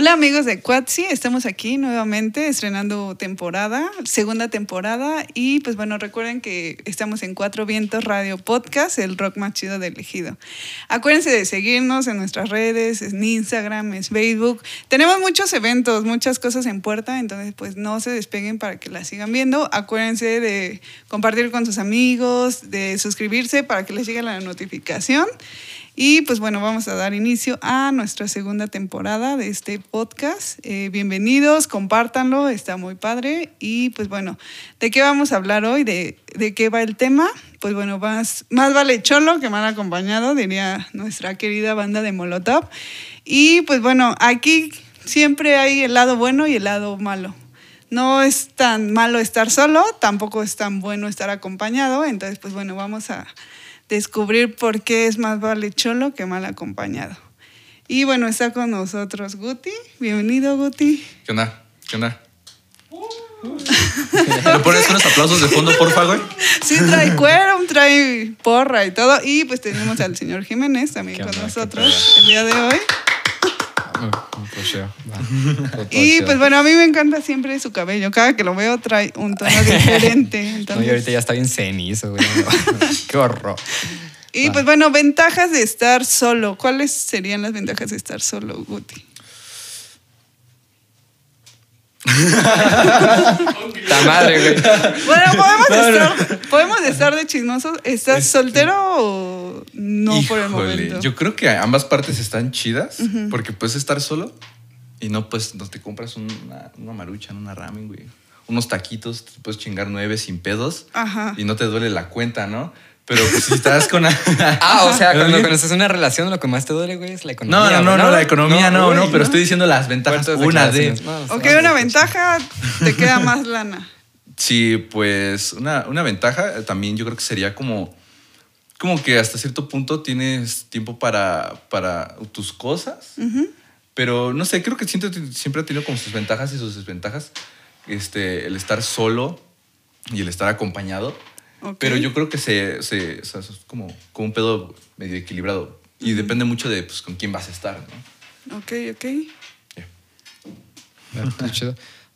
Hola amigos de Quatsi, estamos aquí nuevamente estrenando temporada, segunda temporada y pues bueno, recuerden que estamos en Cuatro Vientos Radio Podcast, el rock más chido del ejido. Acuérdense de seguirnos en nuestras redes, en Instagram, en Facebook. Tenemos muchos eventos, muchas cosas en puerta, entonces pues no se despeguen para que las sigan viendo. Acuérdense de compartir con sus amigos, de suscribirse para que les llegue la notificación. Y pues bueno, vamos a dar inicio a nuestra segunda temporada de este podcast. Eh, bienvenidos, compártanlo, está muy padre. Y pues bueno, ¿de qué vamos a hablar hoy? ¿De, de qué va el tema? Pues bueno, más, más vale cholo que mal acompañado, diría nuestra querida banda de Molotov. Y pues bueno, aquí siempre hay el lado bueno y el lado malo. No es tan malo estar solo, tampoco es tan bueno estar acompañado. Entonces, pues bueno, vamos a descubrir por qué es más vale cholo que mal acompañado. Y bueno, está con nosotros Guti. Bienvenido, Guti. ¿Qué onda? ¿Qué onda? ¿Me pones unos aplausos de fondo, porfa, güey? Sí, trae cuero, trae porra y todo. Y pues tenemos al señor Jiménez también con nosotros el día de hoy. Y pues bueno, a mí me encanta siempre su cabello. Cada que lo veo trae un tono diferente. Entonces... No, ahorita ya está bien cenizo, güey. Qué horror. Y pues bueno, ventajas de estar solo. ¿Cuáles serían las ventajas de estar solo, Guti? Ta madre, güey. Bueno, podemos, estar, podemos estar de chismosos. ¿Estás este, soltero o no por el momento? Yo creo que ambas partes están chidas porque puedes estar solo y no pues no te compras una, una marucha, una ramen, güey. Unos taquitos, te puedes chingar nueve sin pedos y no te duele la cuenta, ¿no? Pero pues si estás con... ah, o sea, cuando, cuando estás en una relación lo que más te duele, güey, es la economía. No, no, no, no, la economía no, no, pero estoy diciendo las ventajas. Una de... ok, una ventaja, te queda más lana. Sí, pues una, una ventaja también yo creo que sería como, como que hasta cierto punto tienes tiempo para, para tus cosas, pero no sé, creo que siempre, siempre ha tenido como sus ventajas y sus desventajas. Este, el estar solo y el estar acompañado. Pero yo creo que se, se, es como, como un pedo medio equilibrado. Y depende mucho de pues, con quién vas a estar, ¿no? Ok, ok. Yeah.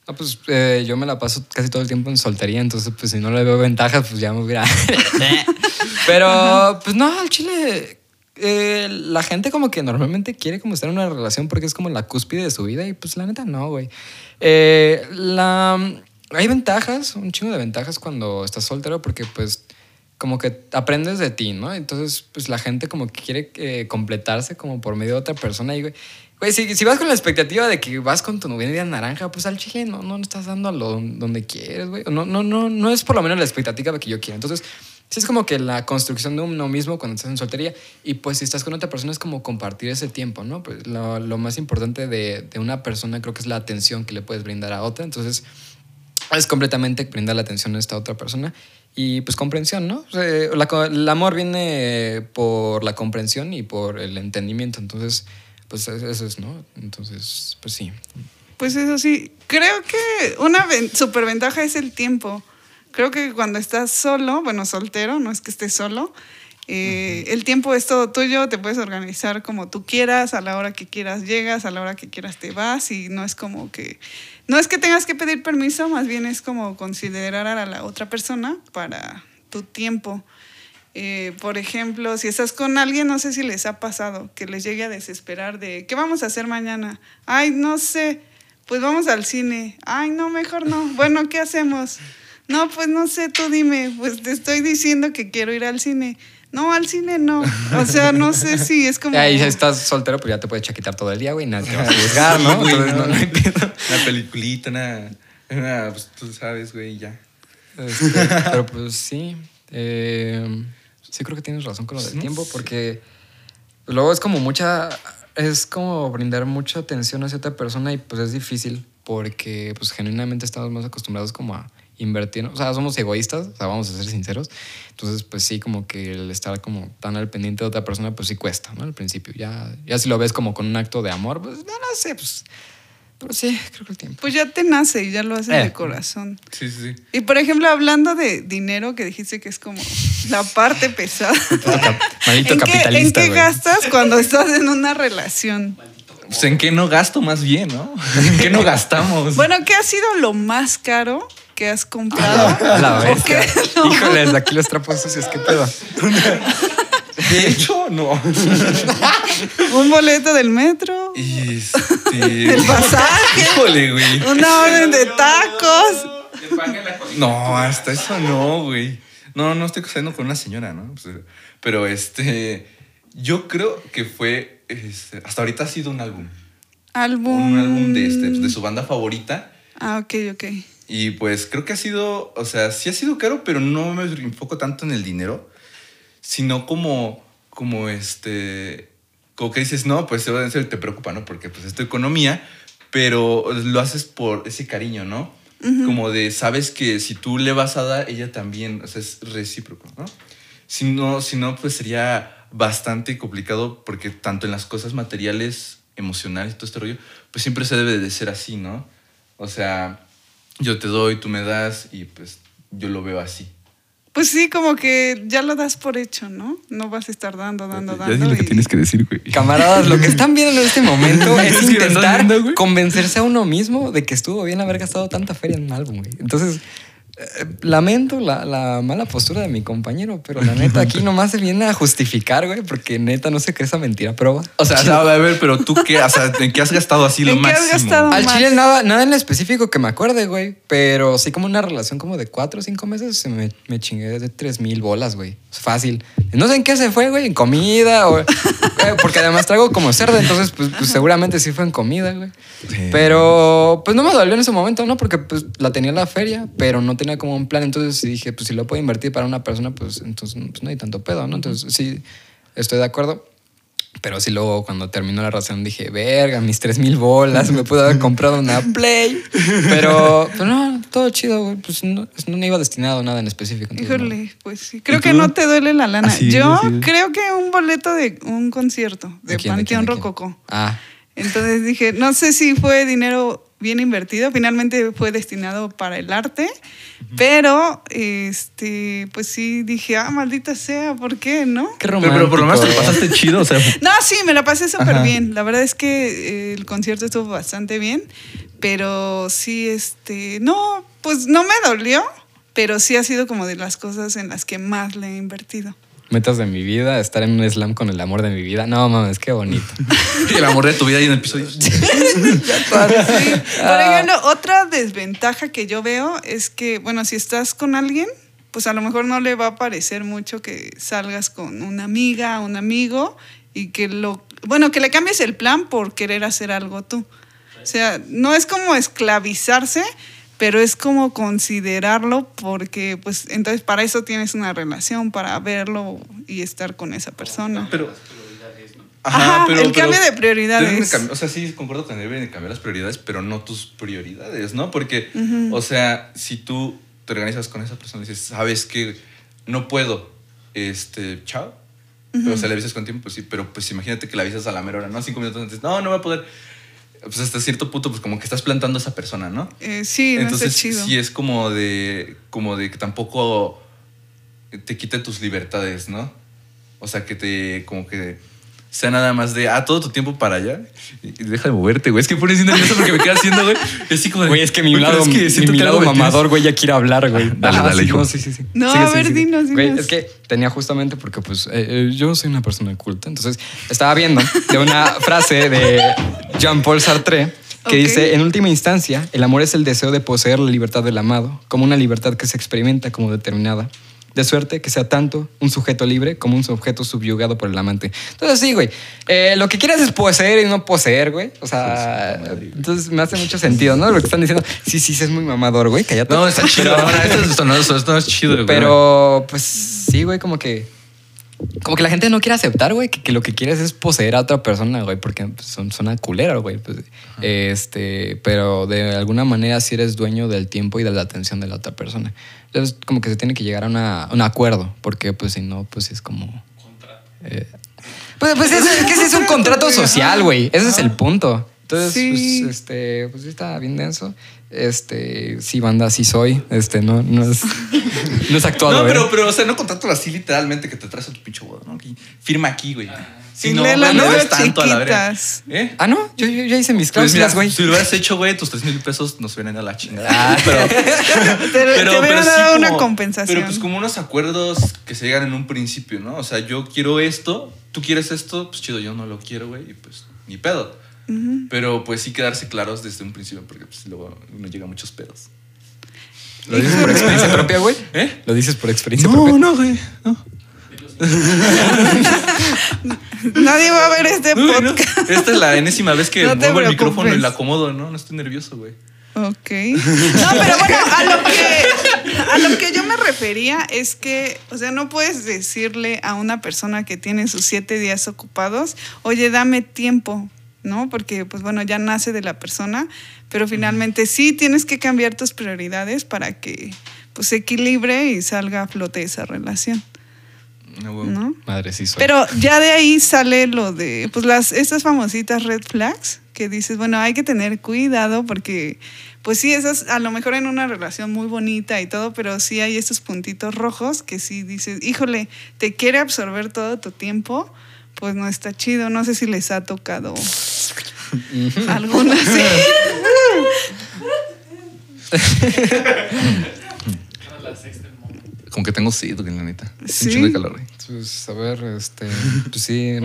Ah, pues eh, yo me la paso casi todo el tiempo en soltería, entonces pues si no le veo ventajas, pues ya me hubiera... Pero pues no, al chile, eh, la gente como que normalmente quiere como estar en una relación porque es como la cúspide de su vida y pues la neta no, güey. Eh, la hay ventajas, un chingo de ventajas cuando estás soltero porque pues como que aprendes de ti, ¿no? Entonces pues la gente como que quiere eh, completarse como por medio de otra persona y güey, güey si, vas con la expectativa de que vas con tu novia naranja, pues al chile no, no estás dando a lo donde quieres, güey. No, no, no, no es por lo menos la expectativa que yo quiero. Entonces sí es como que la construcción de uno mismo cuando estás en soltería y pues si estás con otra persona es como compartir ese tiempo, ¿no? Pues lo, lo más importante de, de una persona creo que es la atención que le puedes brindar a otra. Entonces es completamente brindar la atención a esta otra persona y pues comprensión, ¿no? el amor viene por la comprensión y por el entendimiento, entonces pues eso es, ¿no? Entonces, pues sí. Pues eso sí, creo que una superventaja es el tiempo. Creo que cuando estás solo, bueno, soltero, no es que estés solo, eh, el tiempo es todo tuyo, te puedes organizar como tú quieras, a la hora que quieras llegas, a la hora que quieras te vas y no es como que no es que tengas que pedir permiso, más bien es como considerar a la otra persona para tu tiempo. Eh, por ejemplo, si estás con alguien, no sé si les ha pasado que les llegue a desesperar de, ¿qué vamos a hacer mañana? Ay, no sé, pues vamos al cine. Ay, no, mejor no. Bueno, ¿qué hacemos? No, pues no sé, tú dime, pues te estoy diciendo que quiero ir al cine. No, al cine no. O sea, no sé si es como. Ahí estás soltero, pues ya te puedes chaquitar todo el día, güey. Nadie te va a juzgar, ¿no? no, Una peliculita, una. pues tú sabes, güey, ya. Este, pero pues sí. Eh, sí, creo que tienes razón con lo del tiempo, porque luego es como mucha. Es como brindar mucha atención a cierta persona y pues es difícil porque pues genuinamente estamos más acostumbrados como a invertir, o sea, somos egoístas, o sea, vamos a ser sinceros. Entonces, pues sí, como que el estar como tan al pendiente de otra persona, pues sí cuesta, ¿no? Al principio. Ya, ya si lo ves como con un acto de amor, pues no, no sé, pues... Pero sí, creo que el tiempo. Pues ya te nace y ya lo haces de eh. corazón. Sí, sí, sí. Y por ejemplo, hablando de dinero, que dijiste que es como la parte pesada. Maldito capitalista. ¿En qué gastas cuando estás en una relación? Pues en qué no gasto más bien, ¿no? ¿En qué no gastamos? Bueno, ¿qué ha sido lo más caro que has comprado? A la ¿O vez. qué? No. Híjoles, aquí los trapos sucios, qué pedo. de hecho, no. Un boleto del metro, Este. el pasaje, Híjole, güey. una orden de tacos. No, hasta eso no, güey. No, no estoy casando con una señora, ¿no? Pues, Pero este. Yo creo que fue. este, hasta ahorita ha sido un álbum. Álbum. Un álbum de, este, de su banda favorita. Ah, ok, ok. Y pues creo que ha sido, o sea, sí ha sido caro, pero no me enfoco tanto en el dinero, sino como, como este, como que dices, no, pues te preocupa, ¿no? Porque pues es tu economía, pero lo haces por ese cariño, ¿no? Como de, sabes que si tú le vas a dar, ella también, o sea, es recíproco, ¿no? Si no, si no pues sería bastante complicado porque tanto en las cosas materiales, emocionales todo este rollo, pues siempre se debe de ser así, ¿no? O sea, yo te doy, tú me das y pues yo lo veo así. Pues sí, como que ya lo das por hecho, ¿no? No vas a estar dando, dando, Ya dando. di lo que tienes que decir, güey. Camaradas, lo que están viendo en este momento es intentar viendo, convencerse a uno mismo de que estuvo bien haber gastado tanta feria en un álbum, güey. Entonces, lamento la, la mala postura de mi compañero, pero la neta aquí nomás se viene a justificar, güey, porque neta no sé qué esa mentira prueba. O sea, a ver, pero tú qué, o sea, ¿en qué has gastado así lo ¿En qué has máximo? gastado? Al más. chile nada, nada en específico que me acuerde, güey. Pero sí como una relación como de cuatro o cinco meses se me, me chingué de tres mil bolas, güey. Es fácil. No sé en qué se fue, güey. En comida o... eh, porque además traigo como cerdo, entonces pues, pues, seguramente sí fue en comida, güey. Sí. Pero pues no me dolió en ese momento, ¿no? Porque pues la tenía en la feria, pero no tenía como un plan. Entonces dije, pues si lo puedo invertir para una persona, pues entonces pues, no hay tanto pedo, ¿no? Entonces sí, estoy de acuerdo. Pero sí luego cuando terminó la relación dije, verga, mis 3 mil bolas, me pude haber comprado una Play. Pero, pero no, todo chido, güey. Pues no, no iba destinado a nada en específico. entonces no. Híjole, pues sí. Creo ¿Y que tú? no te duele la lana. Yo creo que un boleto de un concierto de, ¿De quién, de Panteón quién, de quién? Rococó. Ah, Entonces dije, no sé si fue dinero bien invertido, finalmente fue destinado para el arte, pero este, pues sí dije, ah, maldita sea, ¿por qué, no? qué Pero, romántico. pero por lo menos te lo pasaste chido, o sea. No, sí, me la pasé súper bien. La verdad es que eh, el concierto estuvo bastante bien, pero sí, este, no, pues no me dolió, pero sí ha sido como de las cosas en las que más le he invertido. Metas de mi vida, estar en un slam con el amor de mi vida. No, mames, qué bonito. El amor de tu vida ahí en el episodio. Sí. Por Ah. ejemplo, otra desventaja que yo veo es que, bueno, si estás con alguien, pues a lo mejor no le va a parecer mucho que salgas con una amiga, un amigo y que lo, bueno, que le cambies el plan por querer hacer algo tú. O sea, no es como esclavizarse, pero es como considerarlo porque, pues, entonces para eso tienes una relación, para verlo y estar con esa persona. Pero. Ajá, el cambio de prioridades. o sea, sí, concuerdo con él, deben de cambiar las prioridades, pero no tus prioridades, ¿no? Porque, o sea, si tú te organizas con esa persona y dices, sabes que no puedo, este, chao. Pero, o sea, le avisas con tiempo, pues sí, pero pues imagínate que le avisas a la mera hora, ¿no? Cinco minutos antes, no, no voy a poder. Pues hasta cierto punto, pues como que estás plantando a esa persona, ¿no? Eh, sí, no Entonces, está chido. sí es como de, como de que tampoco te quite tus libertades, ¿no? O sea, que te, como que sea nada más de, ah, todo tu tiempo para allá. Y deja de moverte, güey. Es que pones nervioso porque me quedas haciendo, güey. Así como de, Güey, es que mi güey, lado, es que mi- siento mi lado mamador, güey, ya quiere hablar, güey. Dale, dale, sí, hijo. no, sí, sí, sí. No, Sigue, a sigue, ver, sigue. dinos, Güey, es que tenía justamente porque, pues, eh, eh, yo soy una persona culta. Entonces, estaba viendo de una frase de Jean-Paul Sartre que dice, en última instancia, el amor es el deseo de poseer la libertad del amado, como una libertad que se experimenta como determinada. De suerte que sea tanto un sujeto libre como un sujeto subyugado por el amante. Entonces, sí, güey. eh, lo que quieres es poseer y no poseer, güey. O sea, entonces me hace mucho sentido, ¿no? Lo que están diciendo. Sí, sí, sí, es muy mamador, güey. Cállate. No, está chido. Pero- no, esto, esto no, esto, esto no es chido, güey. pero, pues sí, güey, como que. Como que la gente no quiere aceptar, güey, que, que lo que quieres es poseer a otra persona, güey, porque son, son una culera, güey. pues, este, pero de alguna manera sí eres dueño del tiempo y de la atención de la otra persona. Entonces, como que se tiene que llegar a una- un acuerdo, porque pues si no, pues es como. eh, pues, pues es, es que ese es un contrato social, güey. Ese es el punto. Entonces, Sí. pues, este, pues sí está bien denso. Este, sí, banda, sí soy. Este, no, no es, no es actuado. No, ¿eh? pero, pero, o sea, no contrato así literalmente que te traes a tu pinche boda, ¿no? Aquí, firma aquí, güey. Si Y no, le letras des tanto a la verga. ¿Eh? Ah, no, yo, yo ya hice mis Pues mira, cláusulas, güey. si lo hubieras hecho, güey, tus 3 mil pesos nos vienen a la chingada. Ah, pero, Te, te hubieran sí dado una como- compensación. Pero pues como unos acuerdos que se llegan en un principio, ¿no? O sea, yo quiero esto, tú quieres esto, pues chido, yo no lo quiero, güey, y pues ni pedo. Pero pues sí quedarse claros desde un principio, porque pues luego uno llega a muchos pedos. ¿Lo dices por experiencia propia, güey? ¿Eh? ¿Lo dices por experiencia propia? no, güey. No. Nadie va a ver este no. podcast. Esta es la enésima vez que No muevo el micrófono y la acomodo, ¿no? No estoy nervioso, güey. Ok. No, pero bueno, a lo que a lo que yo me refería es que, o sea, no puedes decirle a una persona que tiene sus siete días ocupados, oye, dame tiempo, ¿no? Porque, pues bueno, ya nace de la persona, pero finalmente sí tienes que cambiar tus prioridades para que pues se equilibre y salga a flote esa relación, No, güey. ¿no? Madre, sí soy. Pero ya de ahí sale lo de, pues las, estas famositas red flags, que dices, bueno, hay que tener cuidado porque, pues sí, esas a lo mejor en una relación muy bonita y todo, pero sí hay estos puntitos rojos que sí dices, híjole, te quiere absorber todo tu tiempo, pues no está chido. No sé si les ha tocado alguna así. Como que tengo sed, la neta. Sí. Un chingo de calor. Pues, a ver, este. Pues sí.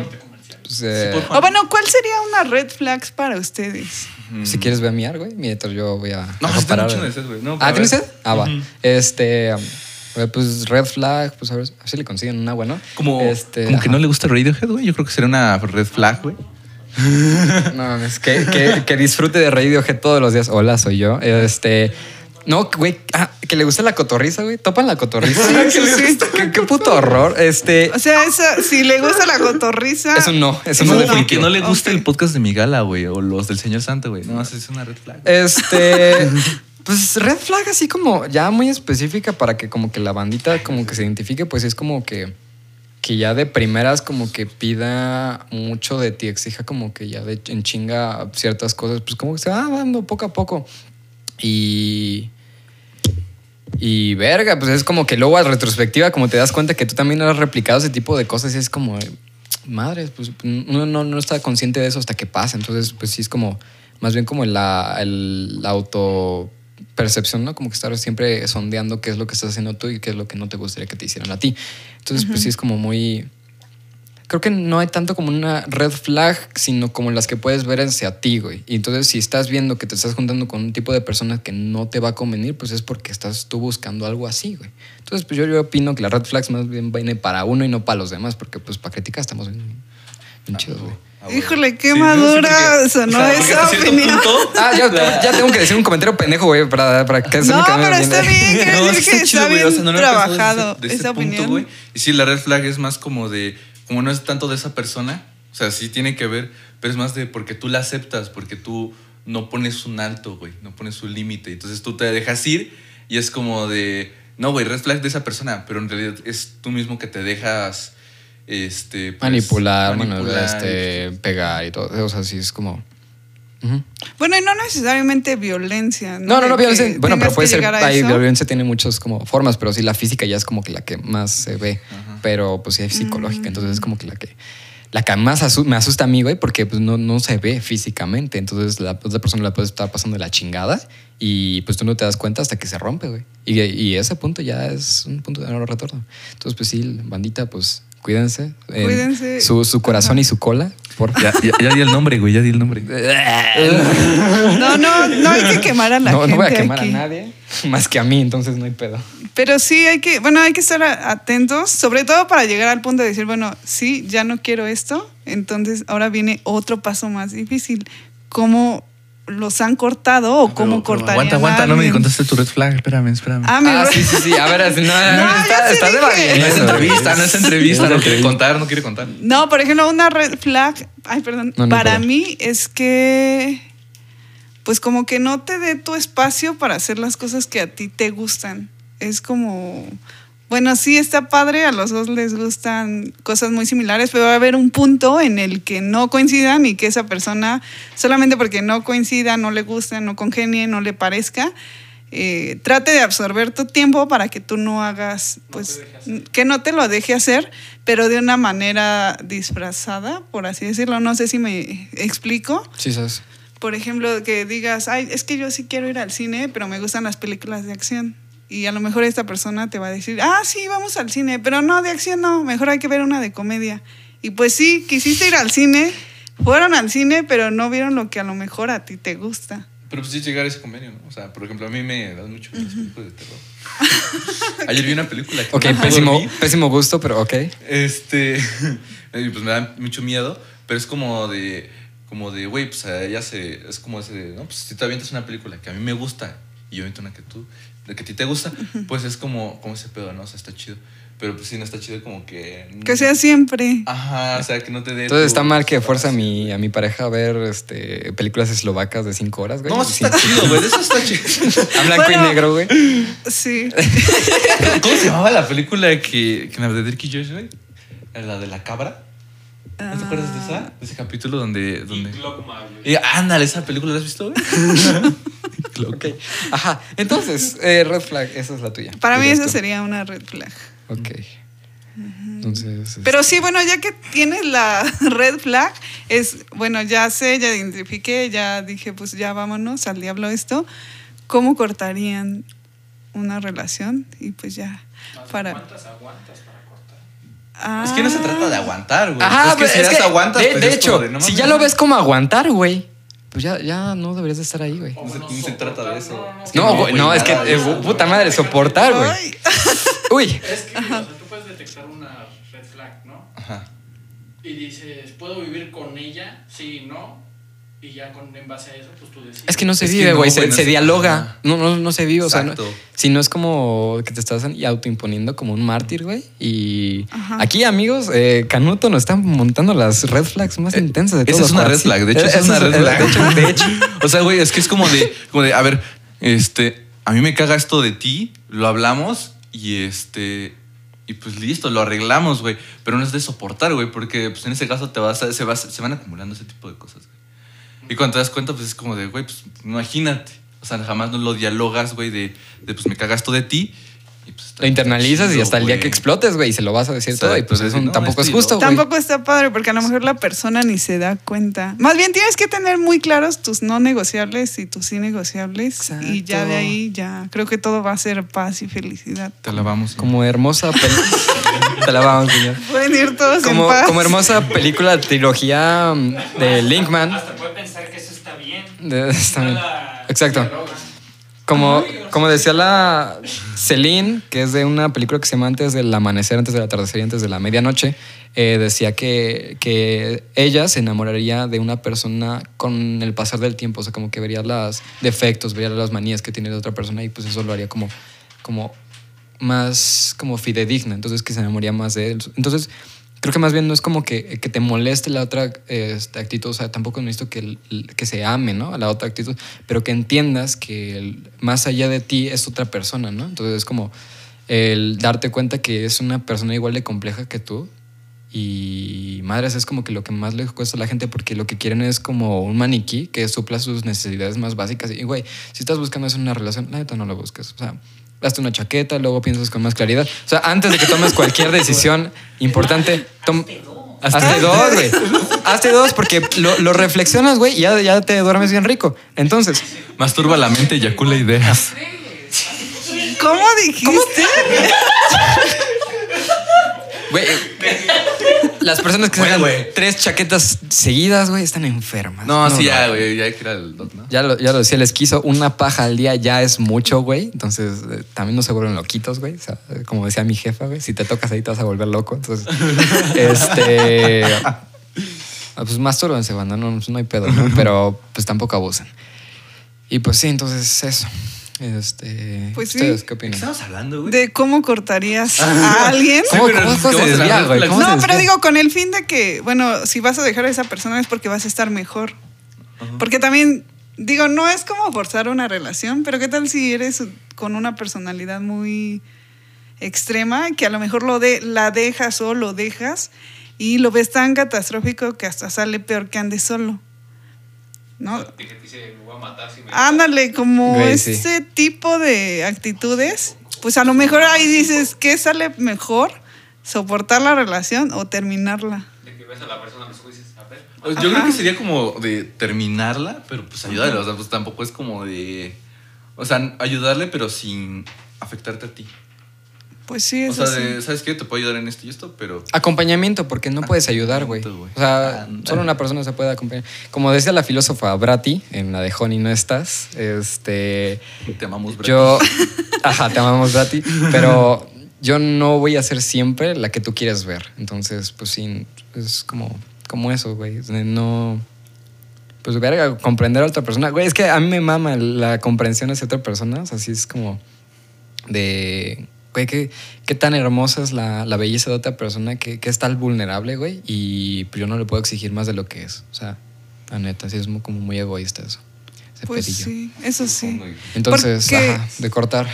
Pues, eh, Sí, por favor. O bueno, ¿cuál sería una red flags para ustedes? si quieres, ve a miar, güey. Mientras yo voy a. No, a sí parar. chingo de sed, güey. No, ah, ¿tienes sed? Ah, va. Este. um, pues red flag, pues a ver, a ver si le consiguen una buena. Como, Este, como que no le gusta Radiohead, güey. Yo creo que sería una red flag, güey. No, es que, que, que disfrute de Radiohead todos los días. Hola, soy yo. Este. No, güey, ah, que le gusta la cotorriza, güey. Topan la cotorriza. Sí, ¿Qué, sí, sí. ¿Qué, qué puto horror. Este. O sea, esa, si le gusta la cotorriza. Es un no, es un No, definitivo. Que no le gusta Ok. el podcast de mi gala, güey. O los del señor Santo, güey. No, esa es una red flag. Este. Pues red flag así como ya muy específica para que como que la bandita como que se identifique, pues es como que que ya de primeras como que pida mucho de ti, exija como que ya en chinga ciertas cosas, pues como que se va dando poco a poco. Y y verga, pues es como que luego a retrospectiva como te das cuenta que tú también has replicado ese tipo de cosas y es como madre, pues uno no, no está consciente de eso hasta que pasa, entonces pues sí es como más bien como la, el, auto percepción, ¿no? Como que estar siempre sondeando qué es lo que estás haciendo tú y qué es lo que no te gustaría que te hicieran a ti. Entonces, pues sí es como muy... Creo que no hay tanto como una red flag, sino como las que puedes ver hacia ti, güey. Y entonces, si estás viendo que te estás juntando con un tipo de persona que no te va a convenir, pues es porque estás tú buscando algo así, güey. Entonces, pues yo, yo opino que la red flags más bien viene para uno y no para los demás, porque pues para criticar estamos bien, bien chidos, güey. Ah. Híjole, qué Sí, no, madura sonó o sea, esa opinión. punto, Ah, ya, ya tengo que decir un comentario pendejo, güey, para, para que se me No, quede pero está bien, No, que que está chido, está güey. bien O sea, no trabajado desde- desde esa ese punto, opinión. güey. Y sí, la red flag es más como de, como no es tanto de esa persona, o sea, sí tiene que ver, pero es más de porque tú la aceptas, porque tú no pones un alto, güey, no pones un límite. Entonces tú te dejas ir y es como de, no, güey, red flag de esa persona, pero en realidad es tú mismo que te dejas, este... pues, manipular, bueno, manipular, este, pegar y todo. O sea, sí es como. Ujú. Bueno, y no necesariamente violencia. No, no, no, que violencia. Bueno, pero puede ser. Hay, violencia tiene muchas como formas, pero sí la física ya es como que la que más se ve. Ajá. Pero pues sí hay Mm. psicológica. Entonces es como que la que. La que más asu- me asusta a mí, güey, porque pues no, no se ve físicamente. Entonces la otra persona la puede estar pasando de la chingada y pues tú no te das cuenta hasta que se rompe, güey. Y, y ese punto ya es un punto de no retorno. Entonces, pues sí, bandita, pues cuídense. Cuídense. Su, su corazón y su cola, por Ya, ya, ya di el nombre, güey, ya di el nombre. No, no, no hay que quemar a la no, gente. no voy a quemar aquí. a nadie más que a mí, entonces no hay pedo. Pero sí hay que, bueno, hay que estar atentos, sobre todo para llegar al punto de decir, bueno, sí, ya no quiero esto, entonces ahora viene otro paso más difícil. ¿Cómo los han cortado o cómo cortarían Aguanta, a aguanta, no me contaste tu red flag, espérame, espérame. Ah, mi Ah, sí, sí, sí. A ver, así, no, No, está, está debatiendo, no es entrevista, no es entrevista, No quiere contar, no quiere contar. No, por ejemplo, una red flag, ay, perdón, No, no para mí es que, pues como que no te dé tu espacio para hacer las cosas que a ti te gustan. Es como, bueno, sí está padre, a los dos les gustan cosas muy similares, pero va a haber un punto en el que no coincidan y que esa persona, solamente porque no coincida, no le guste, no congenie, no le parezca, eh, trate de absorber tu tiempo para que tú no hagas, pues, que no te lo deje hacer, pero de una manera disfrazada, por así decirlo. No sé si me explico. Sí, sabes. Por ejemplo, que digas, ay, es que yo sí quiero ir al cine, pero me gustan las películas de acción. Y a lo mejor esta persona te va a decir, ah, sí, vamos al cine, pero no, de acción no, mejor hay que ver una de comedia. Y pues sí, quisiste ir al cine, fueron al cine, pero no vieron lo que a lo mejor a ti te gusta. Pero pues sí llegar a ese convenio, ¿no? O sea, por ejemplo, a mí me dan mucho miedo las películas de terror. Ayer vi una película que Ok, no pésimo, dormí. pésimo gusto, pero ok. Este, y pues me da mucho miedo, pero es como de, como de, güey, pues a ella se, es como ese de, no, pues si te avientas una película que a mí me gusta y yo aviento una que tú, de que a ti te gusta, pues es como, como ese pedo, ¿no? O sea, está chido. Pero pues sí, no está chido como que... Que sea siempre. Ajá, o sea, que no te dé... Entonces tu- está mal que fuerza a mi, a mi pareja a ver este, películas eslovacas de 5 horas, güey. No, eso está chido, güey, eso está chido. A blanco Bueno. y negro, güey. Sí. ¿Cómo se llamaba la película que, que me de Dirk y Josh, güey? La de la cabra. ¿No te acuerdas de esa? De ese capítulo donde... donde... Y, ándale, esa película, ¿la has visto, güey? Ok. Ajá. Entonces, eh, red flag, esa es la tuya. Para mí esa sería una red flag. Ok. Entonces. Pero sí, bueno, ya que tienes la red flag, es, bueno, ya sé, ya identifiqué, ya dije, pues ya vámonos al diablo esto. ¿Cómo cortarían una relación? Y pues ya, para... Ah, Es que no se trata de aguantar, güey. Ajá, es que pues, si es ya que, aguantas, de, pues de es hecho, de, no si ya lo ves como aguantar, güey, pues ya, ya no deberías de estar ahí, güey. No se, no se trata de eso. Es que No, güey, no, es que, eh, eso. puta madre, soportar, güey. Uy, Es que, o sea, tú puedes detectar una red flag, ¿no? Ajá. Y dices, ¿puedo vivir con ella? Sí, no. Y ya con, en base a eso, pues tú decides. es que no se Es vive, güey, se, no se se- dialoga. No, no, no se vive, o sea, no- si no es como que te estás autoimponiendo como un mártir, güey. Y Ajá. aquí, amigos, eh, Canuto nos está montando las red flags más intensas de Esa todas. es una red flag, de hecho, esa es una red flag. De hecho, de hecho. O sea, güey, es que es como de, como de, a ver, este, a mí me caga esto de ti, lo hablamos y este, y pues listo, lo arreglamos, güey. Pero no es de soportar, güey, porque pues en ese caso te vas a- se, va- se van acumulando ese tipo de cosas, güey. Y cuando te das cuenta, pues es como de, güey, pues imagínate. O sea, jamás no lo dialogas, güey, de, de pues me caga esto de ti. Y, pues, Lo internalizas y hasta el día que explotes, güey, y se lo vas a decir todo. Y pues eso no, tampoco es justo, güey. Tampoco está padre porque a lo mejor la persona ni se da cuenta. Más bien tienes que tener muy claros tus no negociables y tus sí negociables. Y ya de ahí ya creo que todo va a ser paz y felicidad. Te la vamos. Como hermosa pel- Te la vamos, señor. Pueden ir todos Como, en paz. como hermosa película, trilogía mm, de Linkman. Hasta puede pensar que eso está bien. La- Exacto. Como, como decía la Celine, que es de una película que se llama Antes del amanecer, antes del atardecer y antes de la medianoche, eh, decía que, que ella se enamoraría de una persona con el pasar del tiempo, o sea, como que vería los defectos, vería las manías que tiene la otra persona y pues eso lo haría como, como más como fidedigna, entonces que se enamoraría más de él. Entonces, creo que más bien no es como que, que te moleste la otra esta actitud, o sea, tampoco necesito que, que se ame, ¿no? A la otra actitud, pero que entiendas que el- más allá de ti es otra persona, ¿no? Entonces es como el darte cuenta que es una persona igual de compleja que tú y madres es como que lo que más le cuesta a la gente porque lo que quieren es como un maniquí que supla sus necesidades más básicas y güey, si estás buscando eso en una relación, la neta no lo busques, o sea, hazte una chaqueta, luego piensas con más claridad, o sea, antes de que tomes cualquier decisión importante, tom- Hazte dos, güey. Hazte dos porque lo, lo reflexionas, güey, y ya, ya te duermes bien rico. Entonces, Masturba la mente y eyacula ideas. ¿Cómo dijiste? güey, las personas que sacan güey. tres chaquetas seguidas, güey, están enfermas. No, sí, ya, güey, ya hay que ir al doc, ¿no? Ya lo, ya lo decía el esquizo, una paja al día ya es mucho, güey. Entonces, eh, también no se vuelven loquitos, güey. O sea, eh, como decía mi jefa, güey, si te tocas ahí te vas a volver loco. Entonces, este. ah, Pues mastúrbense, banda, no, no hay pedo, ¿no? Pero pues tampoco abusen. Y pues sí, entonces eso. Este. Pues sí. ¿Ustedes qué ¿Qué opinan? estamos hablando, güey? De cómo cortarías a alguien. ¿Cómo, No, pero digo con el fin de que, bueno, si vas a dejar a esa persona es porque vas a estar mejor. Porque también, digo, no es como forzar una relación, pero ¿qué tal si eres con una personalidad muy extrema que a lo mejor lo de, la dejas o lo dejas y lo ves tan catastrófico que hasta sale peor que ande solo. ¿No? Que te dice, me voy a matar si me Ándale, como Güey, sí. ese tipo de actitudes, pues a lo mejor ahí dices, ¿qué sale mejor? ¿Soportar la relación o terminarla? De que ves a la persona dices, a ver. Pues Yo creo que sería como de terminarla, pero pues ayudarle. O sea, pues tampoco es como de. O sea, ayudarle, pero sin afectarte a ti. Pues sí, O eso sea, de, ¿sabes qué? Te puedo ayudar en esto y esto, pero. Acompañamiento, porque no puedes ayudar, güey. O sea, Ándale. solo una persona se puede acompañar. Como decía la filósofa Brati en la de Honey No Estás, este. Te amamos, Brett. Yo. Ajá, te amamos, Brati. Pero yo no voy a ser siempre la que tú quieres ver. Entonces, pues sí, es como, como eso, güey. No. Pues verga, comprender a otra persona. Güey, es que a mí me mama la comprensión hacia otra persona. O sea, así es como de. Güey, qué, qué tan hermosa es la, la belleza de otra persona que, que es tan vulnerable, güey. Y pues yo no le puedo exigir más de lo que es. O sea, la neta, sí es muy- como muy egoísta eso. Ese Pues pedillo. sí, eso sí. Entonces, Porque- ajá, de cortar.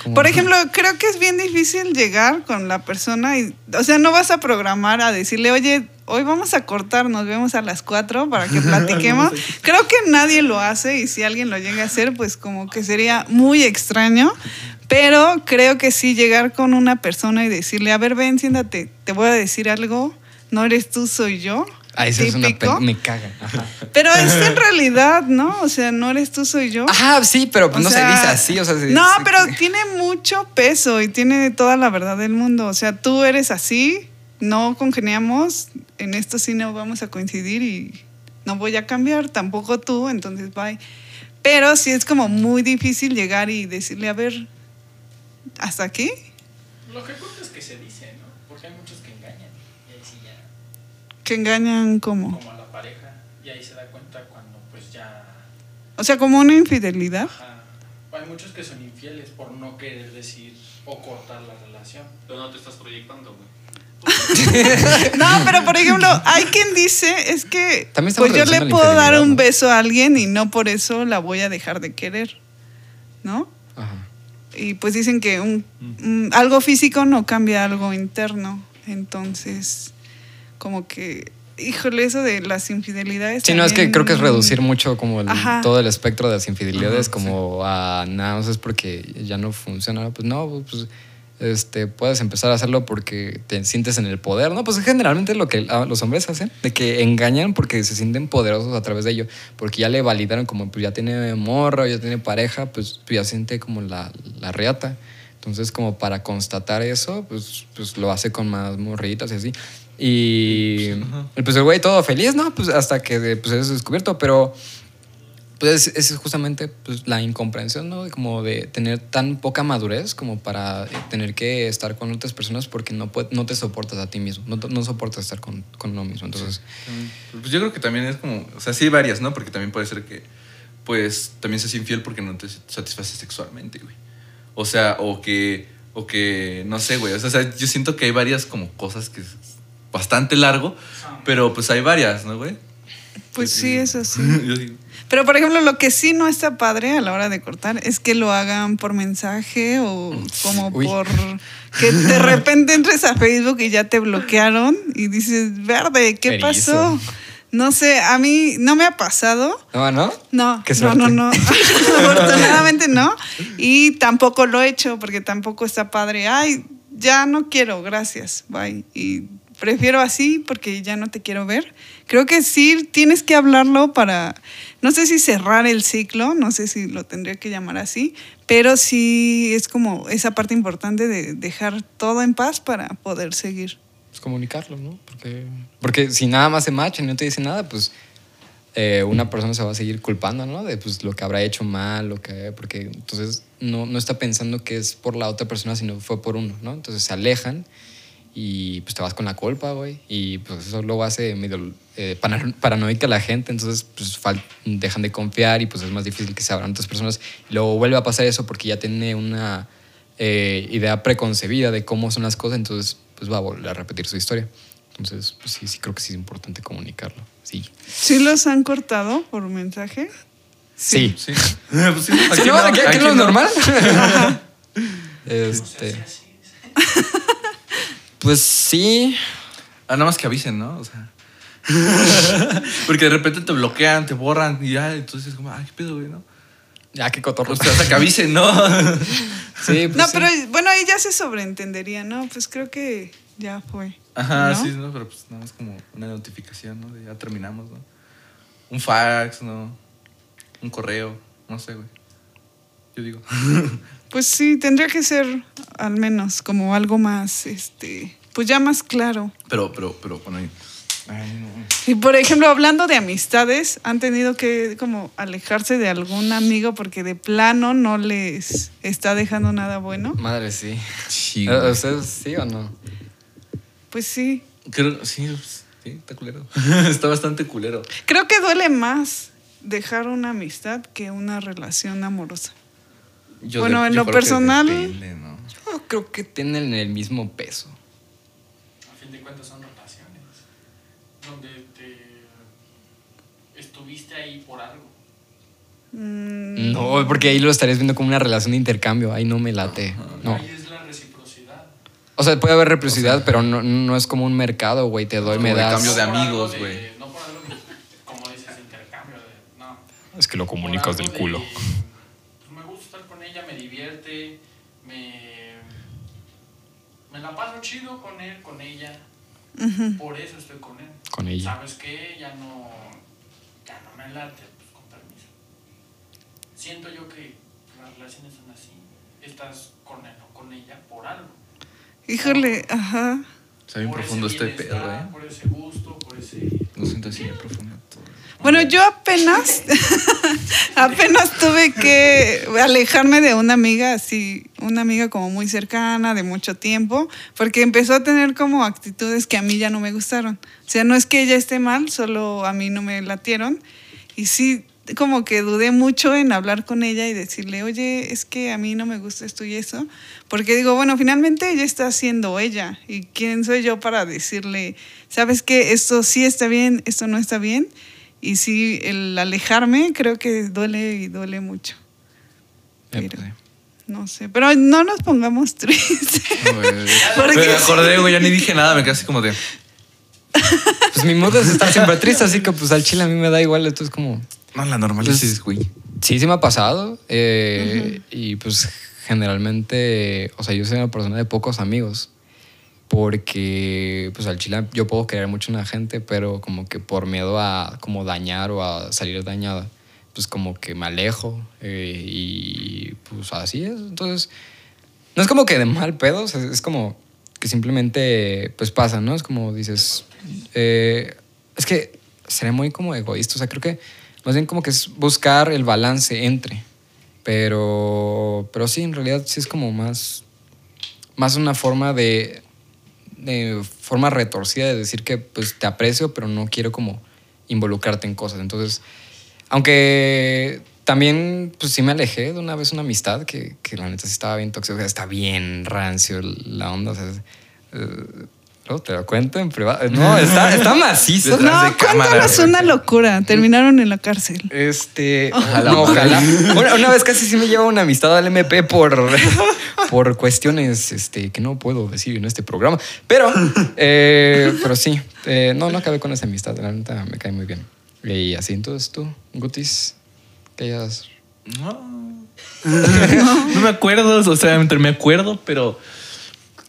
como- Por ejemplo, creo que es bien difícil llegar con la persona y, o sea, no vas a programar a decirle, oye, hoy vamos a cortar, nos vemos a las 4 para que platiquemos. creo que nadie lo hace y si alguien lo llega a hacer, pues como que sería muy extraño. Pero creo que sí llegar con una persona y decirle, a ver, ven, siéntate, te voy a decir algo, no eres tú, soy yo. Ah, eso es una Me caga. Ajá. Pero es en realidad, ¿no? O sea, no eres tú, soy yo. Ajá, sí, pero pues no sea, se dice así. O sea, se no, dice pero tiene mucho peso y tiene toda la verdad del mundo. O sea, tú eres así, no congeniamos, en esto sí no vamos a coincidir y no voy a cambiar, tampoco tú, entonces bye. Pero sí es como muy difícil llegar y decirle, a ver, ¿hasta aquí? Lo que cuenta es que se dice, ¿no? Porque hay muchos que engañan. Y ahí sí ya, Que engañan como. como a la pareja, y ahí se da cuenta cuando pues ya... O sea, como una infidelidad. ajá. Hay muchos que son infieles por no querer decir o cortar la relación. Pero no te estás proyectando, güey. No, pero por ejemplo, hay quien dice, es que También pues yo le puedo dar un ¿no? beso a alguien y no por eso la voy a dejar de querer, ¿no? Ajá. Y pues dicen que un, un- algo físico no cambia algo interno. Entonces, como que, híjole, eso de las infidelidades. Sí, no, es que creo que es reducir mucho como el- todo el espectro de las infidelidades Ajá, como a nada, o sea, es porque ya no funciona. Pues no, pues este, puedes empezar a hacerlo porque te sientes en el poder, ¿no? Pues es generalmente lo que ah, los hombres hacen, de que engañan porque se sienten poderosos a través de ello, porque ya le validaron como pues ya tiene morra, ya tiene pareja, pues, pues, ya siente como la, la reata. Entonces, como para constatar eso, pues, pues lo hace con más morritas y así. Y y, pues el güey todo feliz, ¿no? Pues hasta que pues, es descubierto, pero pues es, es justamente pues, la incomprensión, ¿no? Como de tener tan poca madurez como para eh, tener que estar con otras personas porque no, puede- no te soportas a ti mismo, no, no soportas estar con, con uno mismo. Entonces, Pues yo creo que también es como, o sea, sí hay varias, ¿no? Porque también puede ser que, pues, también seas infiel porque no te satisfaces sexualmente, güey. O sea, o que, o que, no sé, güey. O sea, yo siento que hay varias como cosas que es bastante largo, pero pues hay varias, ¿no, güey? Pues sí, eso sí. Yo digo, Pero, por ejemplo, lo que sí no está padre a la hora de cortar es que lo hagan por mensaje o como Uy. por que de repente entres a Facebook y ya te bloquearon y dices, verde, ¿qué pasó? No sé, a mí no me ha pasado. ¿no? ¿no? No, no, no, no. Afortunadamente no. Y tampoco lo he hecho porque tampoco está padre. Ay, ya no quiero, gracias, bye. Y prefiero así porque ya no te quiero ver. Creo que sí tienes que hablarlo para, no sé si cerrar el ciclo, no sé si lo tendría que llamar así, pero sí es como esa parte importante de dejar todo en paz para poder seguir. Pues comunicarlo, ¿no? Porque, porque si nada más se match y no te dice nada, pues eh, una persona se va a seguir culpando, ¿no? De pues, lo que habrá hecho mal, lo que... Porque entonces no, no está pensando que es por la otra persona, sino fue por uno, ¿no? Entonces se alejan y pues te vas con la culpa, güey. Y pues eso luego hace medio eh, paranoica a la gente, entonces pues dejan de confiar y pues es más difícil que se abran otras personas. Y luego vuelve a pasar eso porque ya tiene una eh, idea preconcebida de cómo son las cosas, entonces pues va a volver a repetir su historia. Entonces, pues sí, sí creo que sí es importante comunicarlo. Sí. ¿Sí los han cortado por mensaje? Sí. sí. Pues sí, ¿Sí, aquí no? ¿Aquí- aquí aquí no es no. normal? Este. Pues sí. Ah, nada más que avisen, ¿no? O sea. Porque de repente te bloquean, te borran y ya, entonces es como, ay, qué pedo, güey, ¿no? Ya, qué cotorro. O sea, hasta que avisen, ¿no? Sí, pues No, sí. pero bueno, ahí ya se sobreentendería, ¿no? Pues creo que ya fue. Ajá, ¿no? sí, ¿no? Pero pues nada más como una notificación, ¿no? De ya terminamos, ¿no? Un fax, ¿no? Un correo, no sé, güey. Yo digo. Pues sí, tendría que ser al menos como algo más, este, pues ya más claro. Pero, pero, pero, bueno, ahí. Ay, no. Y por ejemplo, hablando de amistades, han tenido que como alejarse de algún amigo porque de plano no les está dejando nada bueno. Madre, sí. Sí, ¿A- güey. ¿Ustedes sí o no? Pues sí. Creo, sí, sí, está culero. está bastante culero. Creo que duele más dejar una amistad que una relación amorosa. Yo Bueno, en yo lo creo que personal- depende, ¿no? Yo creo que tienen el mismo peso. Fin de cuentas son relaciones. Donde te estuviste ahí por algo. Mm, No, porque ahí lo estarías viendo como una relación de intercambio. Ahí no me late. No. Ahí es la reciprocidad. O sea, puede haber reciprocidad, pero no, no es como un mercado, güey. Te doy, me de das. cambio de amigos, güey. No por algo de, como dices, intercambio. De, no. Es que lo comunicas del de, culo me gusta estar con ella, me divierte, me, me la paso chido con él, con ella. Por eso estoy con él. Con ella. ¿Sabes qué? Ya no, ya no me late, pues con permiso. Siento yo que las relaciones son así. Estás con él o con ella por algo. Híjole, ajá. Está bien Por ese profundo este pedo, ¿eh? Por ese gusto, por ese... Lo siento así bien profundo. Bueno, yo apenas, apenas tuve que alejarme de una amiga así, una amiga como muy cercana, de mucho tiempo, porque empezó a tener como actitudes que a mí ya no me gustaron. O sea, no es que ella esté mal, solo a mí no me latieron. Y sí, como que dudé mucho en hablar con ella y decirle, oye, es que a mí no me gusta esto y eso. Porque digo, bueno, finalmente ella está haciendo ella. ¿Y quién soy yo para decirle, sabes que esto sí está bien, esto no está bien? Y sí, el alejarme creo que duele y duele mucho. Pero, pues, sí. no sé, pero no nos pongamos tristes. Porque Me acordé, güey, ya ni dije nada, me quedé así como de. Pues mi mood es estar siempre triste, así que pues al chile a mí me da igual. Esto es como. No, la normalices, güey. Sí, sí me ha pasado. eh, Y pues generalmente, o sea, yo soy una persona de pocos amigos. Porque, pues al chile yo puedo querer mucho a una gente, pero como que por miedo a como dañar o a salir dañada, pues como que me alejo. eh, y pues así es. Entonces, no es como que de mal pedo, es como que simplemente pues pasa, ¿no? Es como dices, eh, es que seré muy como egoísta, o sea, creo que más bien como que es buscar el balance entre, pero, pero sí, en realidad sí es como más, más una forma de, de forma retorcida de decir que pues te aprecio, pero no quiero como involucrarte en cosas, entonces, aunque también, pues sí me alejé de una vez una amistad que, que la neta sí estaba bien tóxica, o sea, está bien rancio la onda, o sea, eh, luego te lo cuento en privado. No, está, está macizo. No, de cámara, cuéntanos güey. una locura. Terminaron en la cárcel. Este, ojalá, no, ojalá. Una, una vez casi sí me lleva una amistad al MP por, por cuestiones este, que no puedo decir en este programa. Pero, eh, pero sí, eh, no, no acabé con esa amistad. La neta me cae muy bien. Y así, entonces tú, Gutis, que hayas No. no me acuerdo, o sea, entre me acuerdo, pero.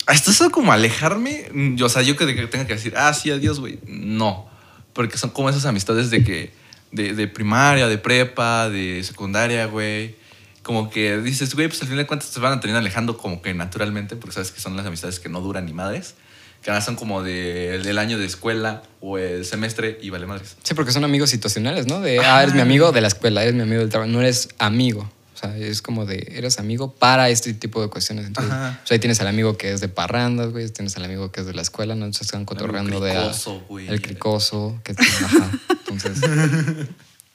Hasta eso como alejarme, mm, yo, o sea, yo que, que tenga que decir, ah, sí, adiós, güey. No. Porque son como esas amistades de que. De, de primaria, de prepa, de secundaria, güey. Como que dices, güey, pues al final de cuentas te van a terminar alejando como que naturalmente, porque sabes que son las amistades que no duran ni madres. Que ahora son como de, del año de escuela o el semestre y vale madres. Sí, porque son amigos situacionales, ¿no? De, ah, eres mi amigo de la escuela, eres mi amigo del trabajo, no eres amigo. O sea, es como de, eres amigo para este tipo de cuestiones. Entonces, Ajá. pues ahí tienes al amigo que es de parrandas, güey, tienes al amigo que es de la escuela, ¿no? Entonces están cotorreando de... cricoso, güey. El cricoso, que ajá. Entonces,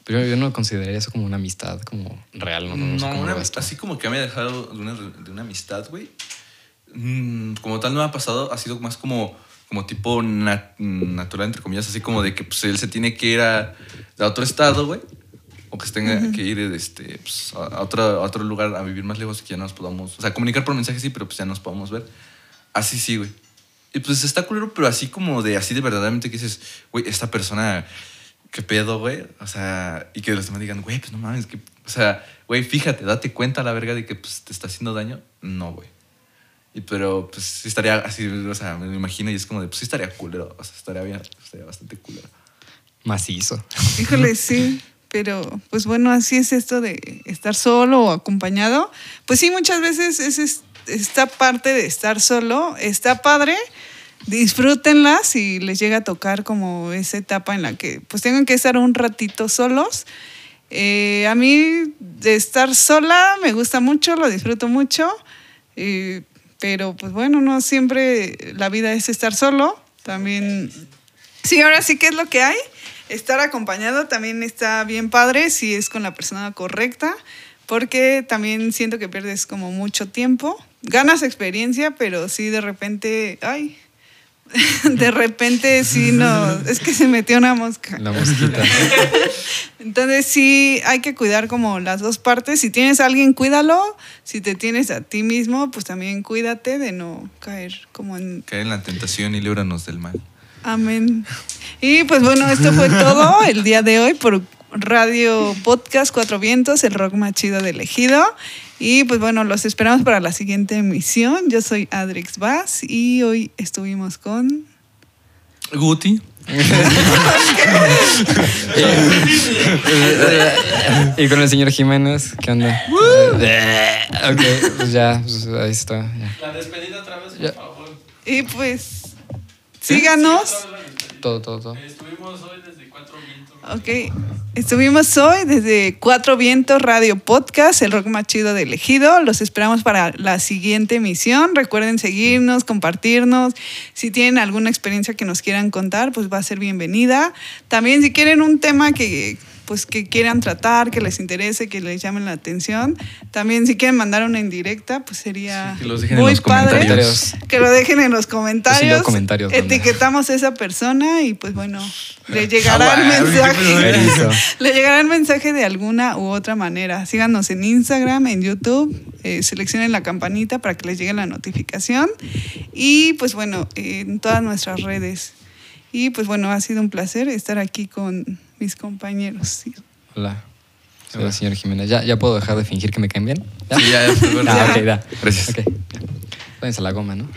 pero yo no consideraría eso como una amistad como real, ¿no? No, sé No, una- ves tú. así como que me ha dejado de una, de una amistad, güey. Mm, Como tal no me ha pasado, ha sido más como, como tipo nat- natural, entre comillas, así como de que pues, él se tiene que ir a, a otro estado, güey. O que se tenga que ir este, pues, a, a otro, a otro lugar a vivir más lejos y que ya no nos podamos, o sea, comunicar por mensaje sí, pero pues ya nos podamos ver. Así sí, güey. Y pues está culero, pero así como de, así de verdaderamente que dices, güey, esta persona, ¿qué pedo, güey? O sea, y que los demás digan, güey, pues no mames, que, o sea, güey, fíjate, date cuenta a la verga de que pues, te está haciendo daño. No, güey. Y pero, pues sí estaría así, o sea, me lo imagino y es como de, pues sí estaría culero, o sea, estaría bien, estaría bastante culero. Macizo. Híjole, sí. Pero, pues bueno, así es esto de estar solo o acompañado. Pues sí, muchas veces es es- esta parte de estar solo está padre. Disfrútenla si les llega a tocar como esa etapa en la que pues tengan que estar un ratito solos. Eh, a mí de estar sola me gusta mucho, lo disfruto mucho. eh, pero pues bueno, no siempre la vida es estar solo. También Sí, ahora sí que es lo que hay. Estar acompañado también está bien padre si es con la persona correcta, porque también siento que pierdes como mucho tiempo. Ganas experiencia, pero sí de repente, ay, de repente sí no, es que se metió una mosca. La mosquita. Entonces sí hay que cuidar como las dos partes. Si tienes a alguien, cuídalo. Si te tienes a ti mismo, pues también cuídate de no caer como en Caer en la tentación y líbranos del mal. Amén. Y pues bueno, esto fue todo el día de hoy por Radio Podcast Cuatro Vientos, el rock más chido de elegido. Y pues bueno, los esperamos para la siguiente emisión. Yo soy Adrix Vaz y hoy estuvimos con... Guti. y con el señor Jiménez, ¿qué onda? ok, pues ya, pues ahí está. ya. La despedida otra vez, por Ya. favor. Y pues síganos. Todo, todo, todo. Estuvimos hoy desde Cuatro Vientos. Ok, estuvimos hoy desde Cuatro Vientos Radio Podcast, el rock más chido de elegido. Los esperamos para la siguiente emisión. Recuerden seguirnos, compartirnos. Si tienen alguna experiencia que nos quieran contar, pues va a ser bienvenida. También si quieren un tema que pues que quieran tratar, que les interese, que les llamen la atención. También si quieren mandar una indirecta, pues sería Sí, que los dejen en muy los padre. comentarios. Que lo dejen en los comentarios. sí leo comentarios. Etiquetamos a esa persona y pues bueno, le llegará el mensaje. Le llegará el mensaje de alguna u otra manera. Síganos en Instagram, en YouTube, eh, seleccionen la campanita para que les llegue la notificación. Y pues bueno, en todas nuestras redes. Y pues bueno, ha sido un placer estar aquí con mis compañeros. Sí. Hola. Soy el señor Jiménez. ¿Ya, ¿Ya puedo dejar de fingir que me caen bien? ¿Ya? Sí, ya, ya. Ah, ok, da. Gracias. Ok. Váyanse a la goma, ¿no?